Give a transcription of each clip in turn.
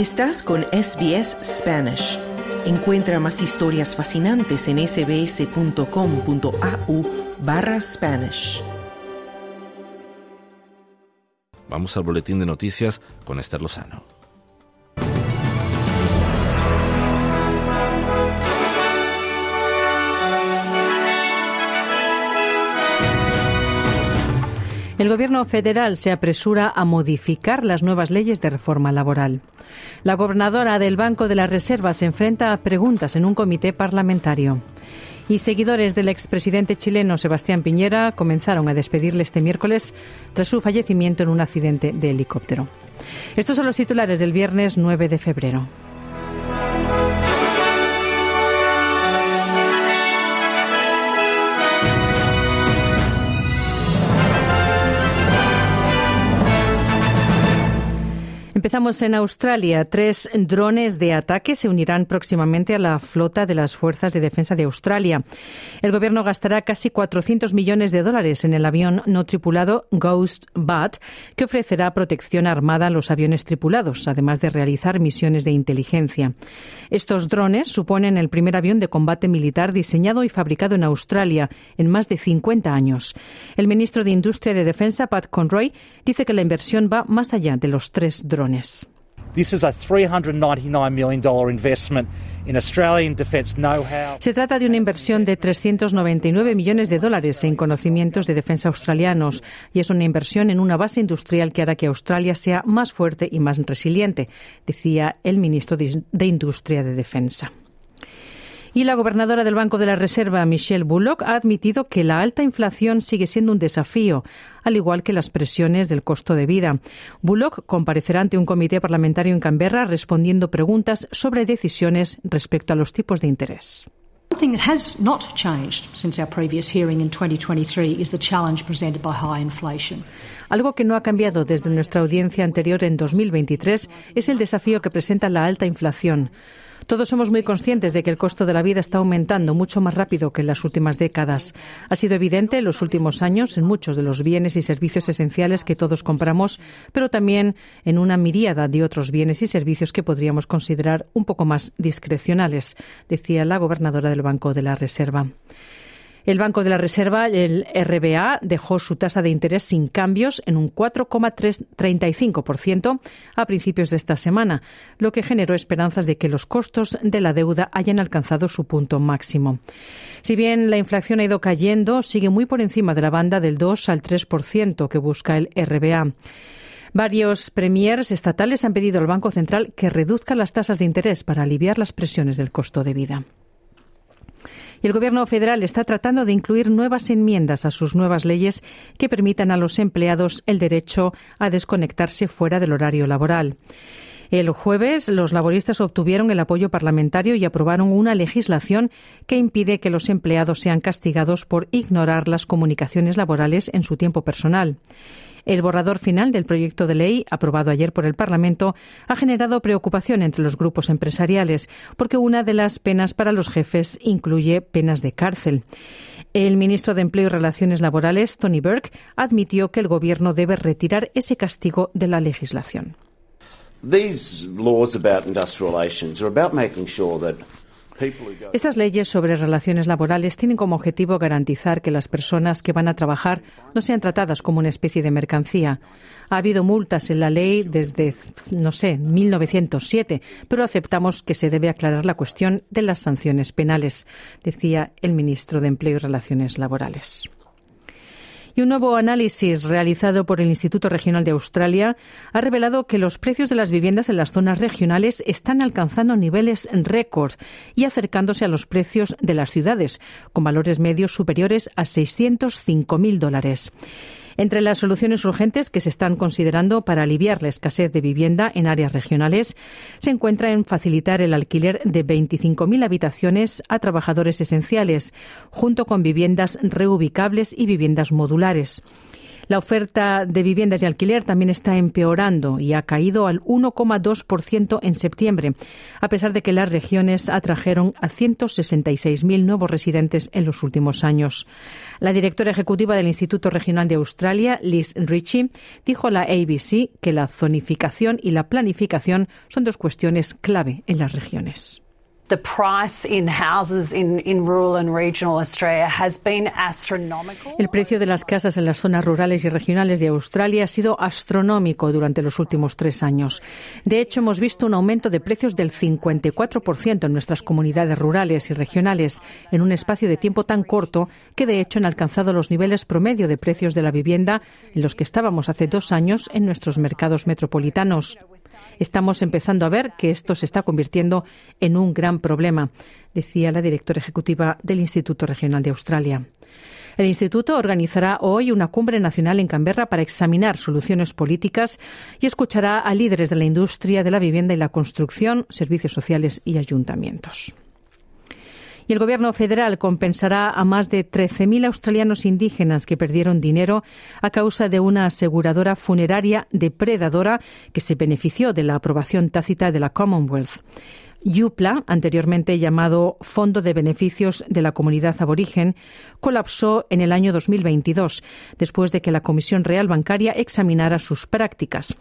Estás con SBS Spanish. Encuentra más historias fascinantes en sbs.com.au barra Spanish. Vamos al boletín de noticias con Esther Lozano. El Gobierno federal se apresura a modificar las nuevas leyes de reforma laboral. La gobernadora del Banco de la Reserva se enfrenta a preguntas en un comité parlamentario. Y seguidores del expresidente chileno Sebastián Piñera comenzaron a despedirle este miércoles tras su fallecimiento en un accidente de helicóptero. Estos son los titulares del viernes 9 de febrero. Empezamos en Australia. Tres drones de ataque se unirán próximamente a la flota de las Fuerzas de Defensa de Australia. El gobierno gastará casi 400 millones de dólares en el avión no tripulado Ghost Bat, que ofrecerá protección armada a los aviones tripulados, además de realizar misiones de inteligencia. Estos drones suponen el primer avión de combate militar diseñado y fabricado en Australia en más de 50 años. El ministro de Industria de Defensa, Pat Conroy, dice que la inversión va más allá de los tres drones. Se trata de una inversión de 399 millones de dólares en conocimientos de defensa australianos y es una inversión en una base industrial que hará que Australia sea más fuerte y más resiliente, decía el ministro de Industria de Defensa. Y la gobernadora del Banco de la Reserva, Michelle Bullock, ha admitido que la alta inflación sigue siendo un desafío, al igual que las presiones del costo de vida. Bullock comparecerá ante un comité parlamentario en Canberra respondiendo preguntas sobre decisiones respecto a los tipos de interés. thing that has not changed since our previous hearing in 2023 is the challenge presented by high inflation. Algo que no ha cambiado desde nuestra audiencia anterior en 2023 es el desafío que presenta la alta inflación. Todos somos muy conscientes de que el costo de la vida está aumentando mucho más rápido que en las últimas décadas. Ha sido evidente en los últimos años en muchos de los bienes y servicios esenciales que todos compramos, pero también en una miríada de otros bienes y servicios que podríamos considerar un poco más discrecionales, decía la gobernadora del Banco de la Reserva. El Banco de la Reserva, el RBA, dejó su tasa de interés sin cambios en un 4,35% a principios de esta semana, lo que generó esperanzas de que los costos de la deuda hayan alcanzado su punto máximo. Si bien la inflación ha ido cayendo, sigue muy por encima de la banda del 2 al 3% que busca el RBA. Varios premiers estatales han pedido al Banco Central que reduzca las tasas de interés para aliviar las presiones del costo de vida el Gobierno federal está tratando de incluir nuevas enmiendas a sus nuevas leyes que permitan a los empleados el derecho a desconectarse fuera del horario laboral. El jueves, los laboristas obtuvieron el apoyo parlamentario y aprobaron una legislación que impide que los empleados sean castigados por ignorar las comunicaciones laborales en su tiempo personal. El borrador final del proyecto de ley, aprobado ayer por el Parlamento, ha generado preocupación entre los grupos empresariales, porque una de las penas para los jefes incluye penas de cárcel. El ministro de Empleo y Relaciones Laborales, Tony Burke, admitió que el Gobierno debe retirar ese castigo de la legislación. These laws about industrial relations are about making sure that estas leyes sobre relaciones laborales tienen como objetivo garantizar que las personas que van a trabajar no sean tratadas como una especie de mercancía. Ha habido multas en la ley desde, no sé, 1907, pero aceptamos que se debe aclarar la cuestión de las sanciones penales, decía el ministro de Empleo y Relaciones Laborales. Y un nuevo análisis realizado por el Instituto Regional de Australia ha revelado que los precios de las viviendas en las zonas regionales están alcanzando niveles récord y acercándose a los precios de las ciudades, con valores medios superiores a 605.000 dólares. Entre las soluciones urgentes que se están considerando para aliviar la escasez de vivienda en áreas regionales se encuentra en facilitar el alquiler de 25.000 habitaciones a trabajadores esenciales, junto con viviendas reubicables y viviendas modulares. La oferta de viviendas de alquiler también está empeorando y ha caído al 1,2% en septiembre, a pesar de que las regiones atrajeron a 166.000 nuevos residentes en los últimos años. La directora ejecutiva del Instituto Regional de Australia, Liz Ritchie, dijo a la ABC que la zonificación y la planificación son dos cuestiones clave en las regiones. El precio de las casas en las zonas rurales y regionales de Australia ha sido astronómico durante los últimos tres años. De hecho, hemos visto un aumento de precios del 54% en nuestras comunidades rurales y regionales en un espacio de tiempo tan corto que, de hecho, han alcanzado los niveles promedio de precios de la vivienda en los que estábamos hace dos años en nuestros mercados metropolitanos. Estamos empezando a ver que esto se está convirtiendo en un gran problema, decía la directora ejecutiva del Instituto Regional de Australia. El Instituto organizará hoy una cumbre nacional en Canberra para examinar soluciones políticas y escuchará a líderes de la industria de la vivienda y la construcción, servicios sociales y ayuntamientos. Y el Gobierno federal compensará a más de 13.000 australianos indígenas que perdieron dinero a causa de una aseguradora funeraria depredadora que se benefició de la aprobación tácita de la Commonwealth. Yupla, anteriormente llamado Fondo de Beneficios de la Comunidad Aborigen, colapsó en el año 2022, después de que la Comisión Real Bancaria examinara sus prácticas.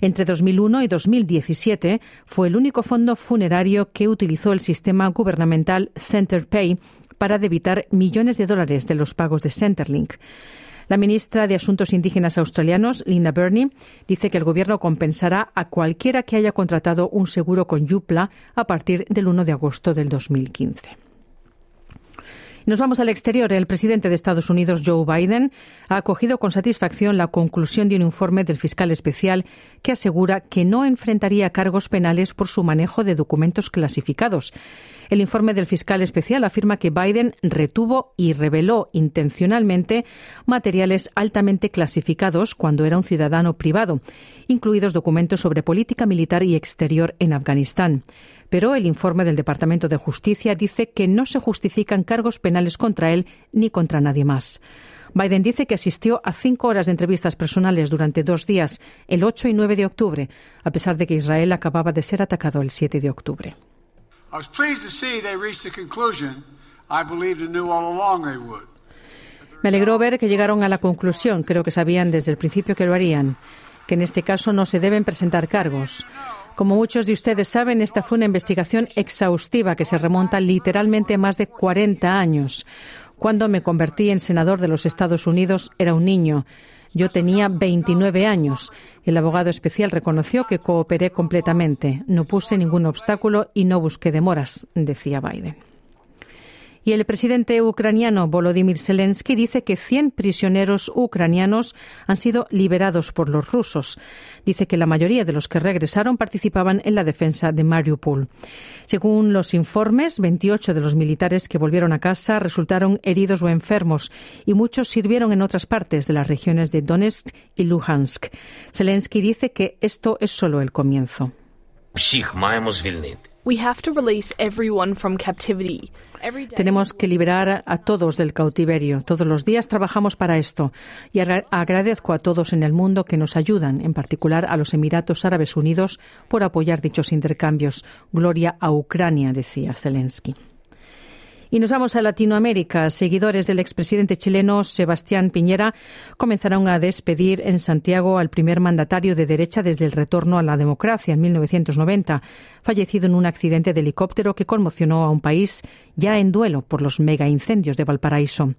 Entre 2001 y 2017 fue el único fondo funerario que utilizó el sistema gubernamental CenterPay para debitar millones de dólares de los pagos de Centerlink. La ministra de Asuntos Indígenas Australianos, Linda Burney, dice que el Gobierno compensará a cualquiera que haya contratado un seguro con Yupla a partir del 1 de agosto del 2015. Nos vamos al exterior. El presidente de Estados Unidos, Joe Biden, ha acogido con satisfacción la conclusión de un informe del fiscal especial que asegura que no enfrentaría cargos penales por su manejo de documentos clasificados. El informe del fiscal especial afirma que Biden retuvo y reveló intencionalmente materiales altamente clasificados cuando era un ciudadano privado, incluidos documentos sobre política militar y exterior en Afganistán. Pero el informe del Departamento de Justicia dice que no se justifican cargos penales contra él ni contra nadie más. Biden dice que asistió a cinco horas de entrevistas personales durante dos días, el 8 y 9 de octubre, a pesar de que Israel acababa de ser atacado el 7 de octubre. Me alegró ver que llegaron a la conclusión, creo que sabían desde el principio que lo harían, que en este caso no se deben presentar cargos. Como muchos de ustedes saben, esta fue una investigación exhaustiva que se remonta literalmente a más de 40 años. Cuando me convertí en senador de los Estados Unidos era un niño. Yo tenía 29 años. El abogado especial reconoció que cooperé completamente. No puse ningún obstáculo y no busqué demoras, decía Biden. Y el presidente ucraniano Volodymyr Zelensky dice que 100 prisioneros ucranianos han sido liberados por los rusos. Dice que la mayoría de los que regresaron participaban en la defensa de Mariupol. Según los informes, 28 de los militares que volvieron a casa resultaron heridos o enfermos y muchos sirvieron en otras partes de las regiones de Donetsk y Luhansk. Zelensky dice que esto es solo el comienzo. Tenemos que liberar a todos del cautiverio. Todos los días trabajamos para esto y agradezco a todos en el mundo que nos ayudan, en particular a los Emiratos Árabes Unidos, por apoyar dichos intercambios. Gloria a Ucrania, decía Zelensky. Y nos vamos a Latinoamérica. Seguidores del expresidente chileno Sebastián Piñera comenzaron a despedir en Santiago al primer mandatario de derecha desde el retorno a la democracia en 1990, fallecido en un accidente de helicóptero que conmocionó a un país ya en duelo por los mega incendios de Valparaíso.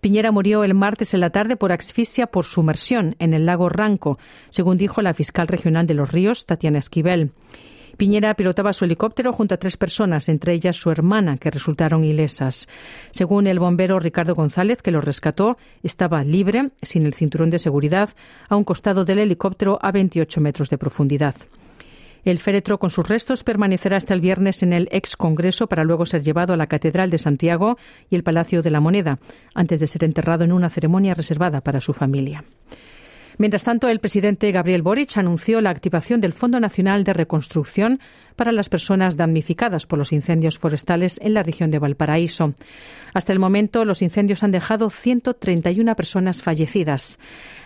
Piñera murió el martes en la tarde por asfixia por sumersión en el lago Ranco, según dijo la fiscal regional de Los Ríos, Tatiana Esquivel. Piñera pilotaba su helicóptero junto a tres personas, entre ellas su hermana, que resultaron ilesas. Según el bombero Ricardo González, que lo rescató, estaba libre, sin el cinturón de seguridad, a un costado del helicóptero a 28 metros de profundidad. El féretro con sus restos permanecerá hasta el viernes en el ex Congreso para luego ser llevado a la Catedral de Santiago y el Palacio de la Moneda, antes de ser enterrado en una ceremonia reservada para su familia. Mientras tanto, el presidente Gabriel Boric anunció la activación del Fondo Nacional de Reconstrucción para las personas damnificadas por los incendios forestales en la región de Valparaíso. Hasta el momento, los incendios han dejado 131 personas fallecidas.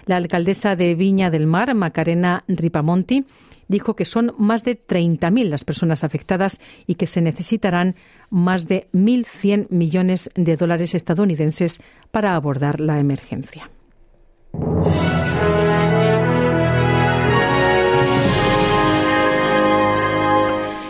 La alcaldesa de Viña del Mar, Macarena Ripamonti, dijo que son más de 30.000 las personas afectadas y que se necesitarán más de 1.100 millones de dólares estadounidenses para abordar la emergencia.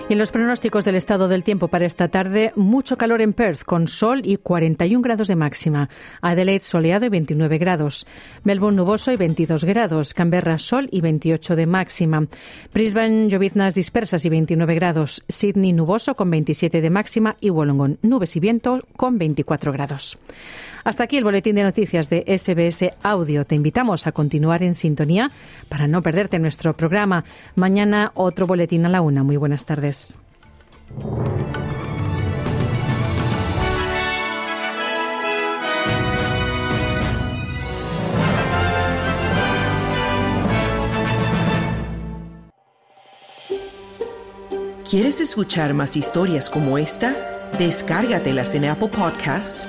Y en los pronósticos del estado del tiempo para esta tarde, mucho calor en Perth, con sol y 41 grados de máxima. Adelaide soleado y 29 grados. Melbourne nuboso y 22 grados. Canberra sol y 28 de máxima. Brisbane lloviznas dispersas y 29 grados. Sydney nuboso con 27 de máxima y Wollongong nubes y viento con 24 grados. Hasta aquí el boletín de noticias de SBS Audio. Te invitamos a continuar en sintonía para no perderte nuestro programa. Mañana otro boletín a la una. Muy buenas tardes. ¿Quieres escuchar más historias como esta? Descárgatelas en Apple Podcasts